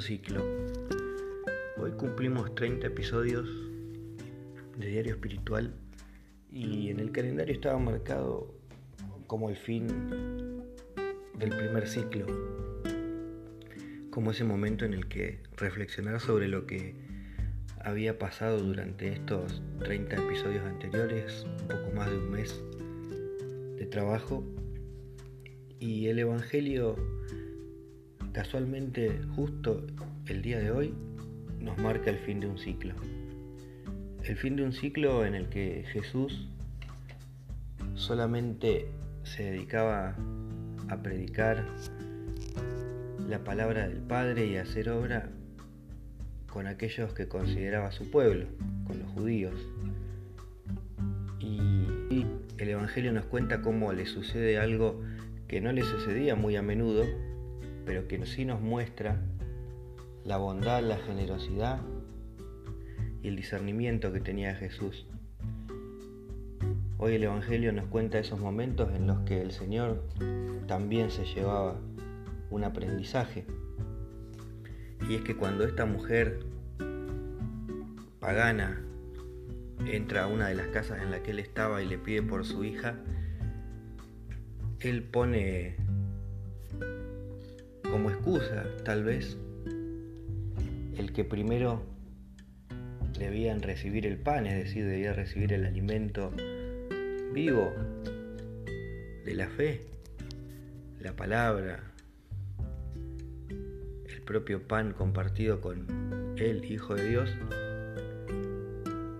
ciclo. Hoy cumplimos 30 episodios de Diario Espiritual y en el calendario estaba marcado como el fin del primer ciclo, como ese momento en el que reflexionar sobre lo que había pasado durante estos 30 episodios anteriores, un poco más de un mes de trabajo, y el Evangelio casualmente justo el día de hoy nos marca el fin de un ciclo. El fin de un ciclo en el que Jesús solamente se dedicaba a predicar la palabra del Padre y a hacer obra con aquellos que consideraba su pueblo, con los judíos. Y el Evangelio nos cuenta cómo le sucede algo que no le sucedía muy a menudo, pero que sí nos muestra la bondad, la generosidad y el discernimiento que tenía Jesús. Hoy el Evangelio nos cuenta esos momentos en los que el Señor también se llevaba un aprendizaje. Y es que cuando esta mujer pagana entra a una de las casas en la que él estaba y le pide por su hija, él pone como excusa, tal vez, el que primero debían recibir el pan, es decir, debía recibir el alimento vivo de la fe, la palabra, el propio pan compartido con el Hijo de Dios,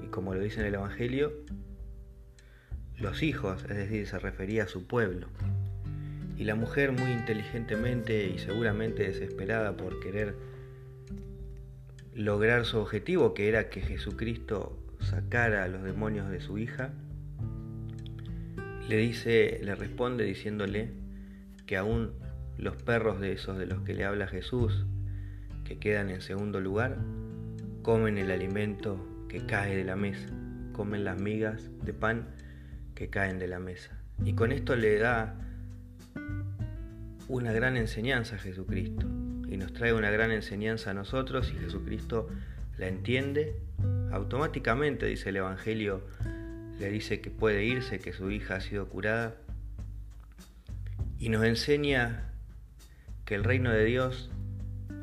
y como lo dice en el Evangelio, los hijos, es decir, se refería a su pueblo. Y la mujer muy inteligentemente y seguramente desesperada por querer lograr su objetivo, que era que Jesucristo sacara a los demonios de su hija, le dice, le responde diciéndole que aún los perros de esos de los que le habla Jesús, que quedan en segundo lugar, comen el alimento que cae de la mesa, comen las migas de pan que caen de la mesa. Y con esto le da una gran enseñanza a Jesucristo. Y nos trae una gran enseñanza a nosotros y Jesucristo la entiende. Automáticamente, dice el Evangelio, le dice que puede irse, que su hija ha sido curada. Y nos enseña que el reino de Dios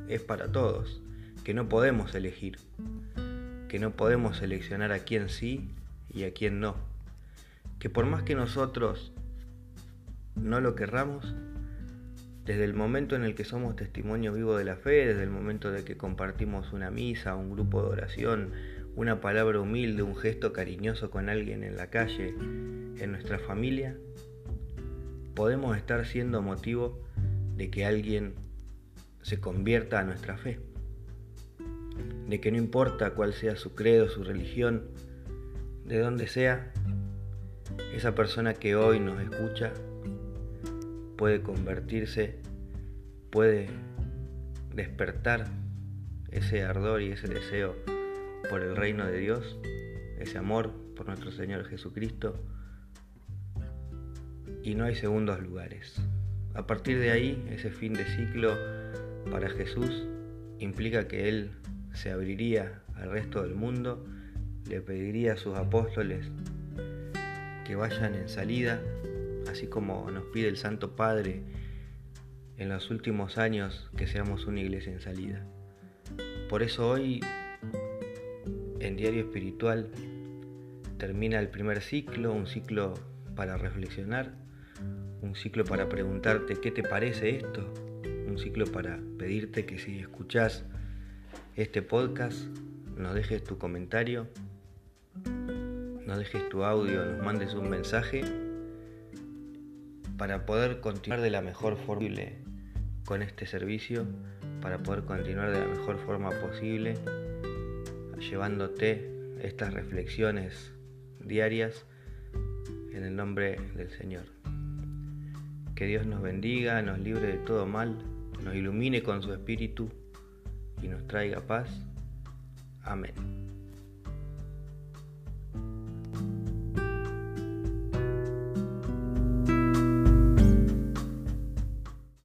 es para todos, que no podemos elegir, que no podemos seleccionar a quién sí y a quién no, que por más que nosotros no lo querramos, desde el momento en el que somos testimonio vivo de la fe, desde el momento de que compartimos una misa, un grupo de oración, una palabra humilde, un gesto cariñoso con alguien en la calle, en nuestra familia, podemos estar siendo motivo de que alguien se convierta a nuestra fe. De que no importa cuál sea su credo, su religión, de donde sea, esa persona que hoy nos escucha puede convertirse, puede despertar ese ardor y ese deseo por el reino de Dios, ese amor por nuestro Señor Jesucristo, y no hay segundos lugares. A partir de ahí, ese fin de ciclo para Jesús implica que Él se abriría al resto del mundo, le pediría a sus apóstoles que vayan en salida así como nos pide el Santo Padre en los últimos años que seamos una iglesia en salida. Por eso hoy, en Diario Espiritual, termina el primer ciclo, un ciclo para reflexionar, un ciclo para preguntarte qué te parece esto, un ciclo para pedirte que si escuchás este podcast, nos dejes tu comentario, nos dejes tu audio, nos mandes un mensaje para poder continuar de la mejor forma posible con este servicio, para poder continuar de la mejor forma posible, llevándote estas reflexiones diarias en el nombre del Señor. Que Dios nos bendiga, nos libre de todo mal, nos ilumine con su espíritu y nos traiga paz. Amén.